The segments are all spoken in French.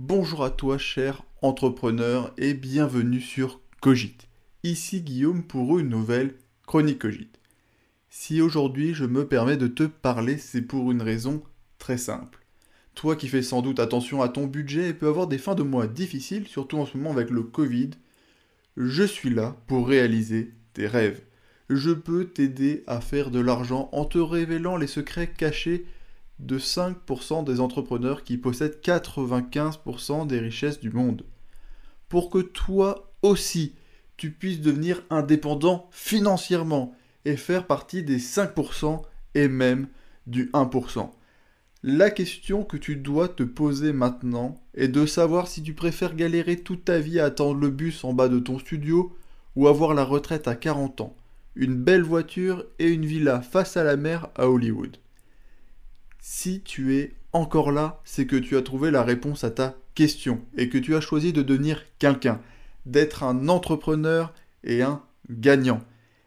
Bonjour à toi cher entrepreneur et bienvenue sur Cogite. Ici Guillaume pour une nouvelle chronique Cogite. Si aujourd'hui je me permets de te parler, c'est pour une raison très simple. Toi qui fais sans doute attention à ton budget et peut avoir des fins de mois difficiles, surtout en ce moment avec le Covid, je suis là pour réaliser tes rêves. Je peux t'aider à faire de l'argent en te révélant les secrets cachés de 5% des entrepreneurs qui possèdent 95% des richesses du monde. Pour que toi aussi, tu puisses devenir indépendant financièrement et faire partie des 5% et même du 1%. La question que tu dois te poser maintenant est de savoir si tu préfères galérer toute ta vie à attendre le bus en bas de ton studio ou avoir la retraite à 40 ans, une belle voiture et une villa face à la mer à Hollywood. Si tu es encore là, c'est que tu as trouvé la réponse à ta question et que tu as choisi de devenir quelqu'un, d'être un entrepreneur et un gagnant.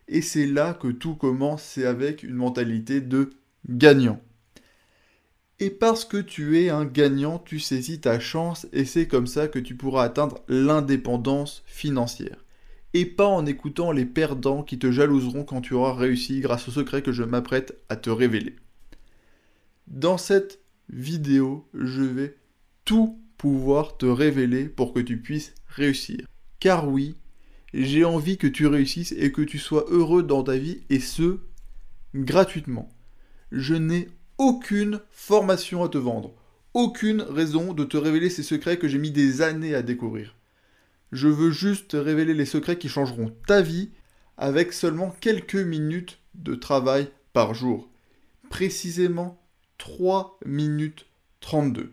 Et c'est là que tout commence, c'est avec une mentalité de gagnant. Et parce que tu es un gagnant, tu saisis ta chance et c'est comme ça que tu pourras atteindre l'indépendance financière. Et pas en écoutant les perdants qui te jalouseront quand tu auras réussi grâce au secret que je m'apprête à te révéler. Dans cette vidéo, je vais tout pouvoir te révéler pour que tu puisses réussir. Car oui, j'ai envie que tu réussisses et que tu sois heureux dans ta vie et ce, gratuitement. Je n'ai aucune formation à te vendre, aucune raison de te révéler ces secrets que j'ai mis des années à découvrir. Je veux juste te révéler les secrets qui changeront ta vie avec seulement quelques minutes de travail par jour. Précisément 3 minutes 32.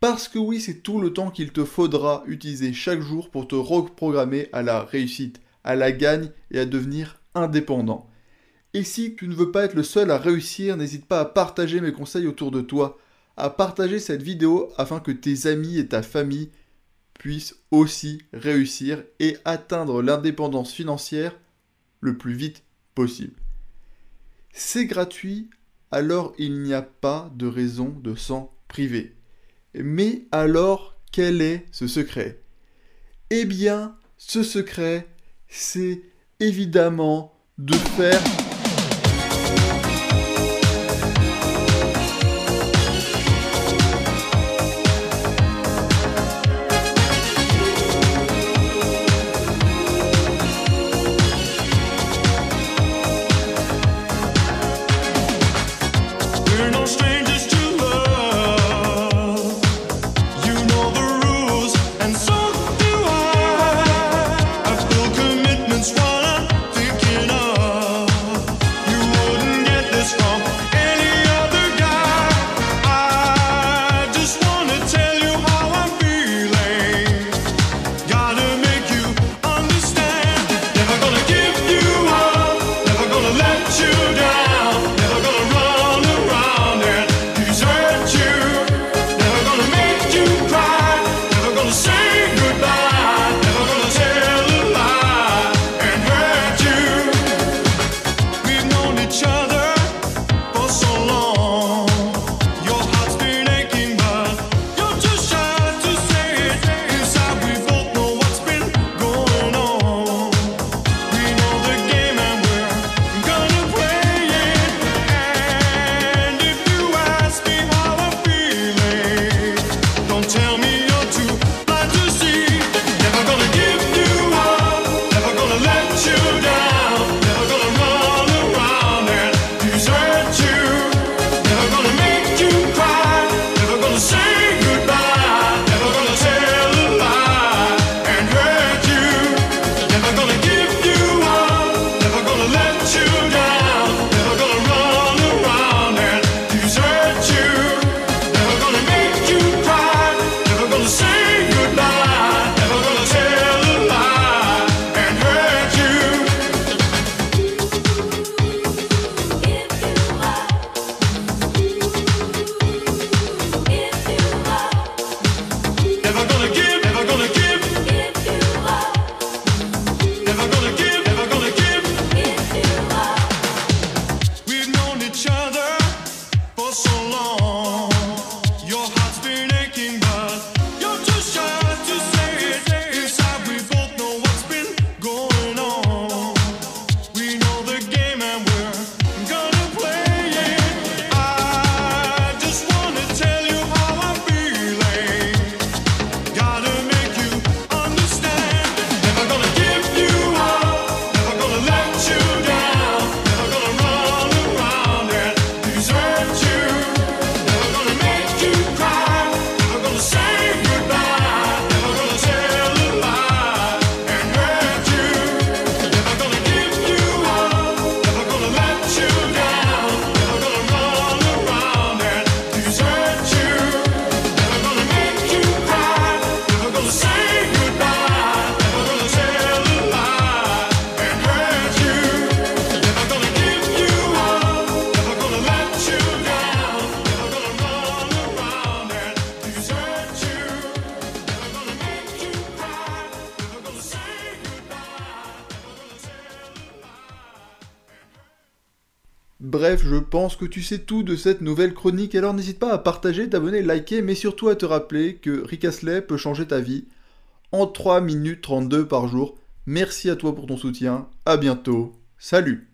Parce que oui, c'est tout le temps qu'il te faudra utiliser chaque jour pour te reprogrammer à la réussite, à la gagne et à devenir indépendant. Et si tu ne veux pas être le seul à réussir, n'hésite pas à partager mes conseils autour de toi, à partager cette vidéo afin que tes amis et ta famille puissent aussi réussir et atteindre l'indépendance financière le plus vite possible. C'est gratuit alors il n'y a pas de raison de s'en priver. Mais alors, quel est ce secret? Eh bien, ce secret, c'est évidemment de faire Bref, je pense que tu sais tout de cette nouvelle chronique, alors n'hésite pas à partager, t'abonner, liker, mais surtout à te rappeler que Rick Astley peut changer ta vie en 3 minutes 32 par jour. Merci à toi pour ton soutien, à bientôt, salut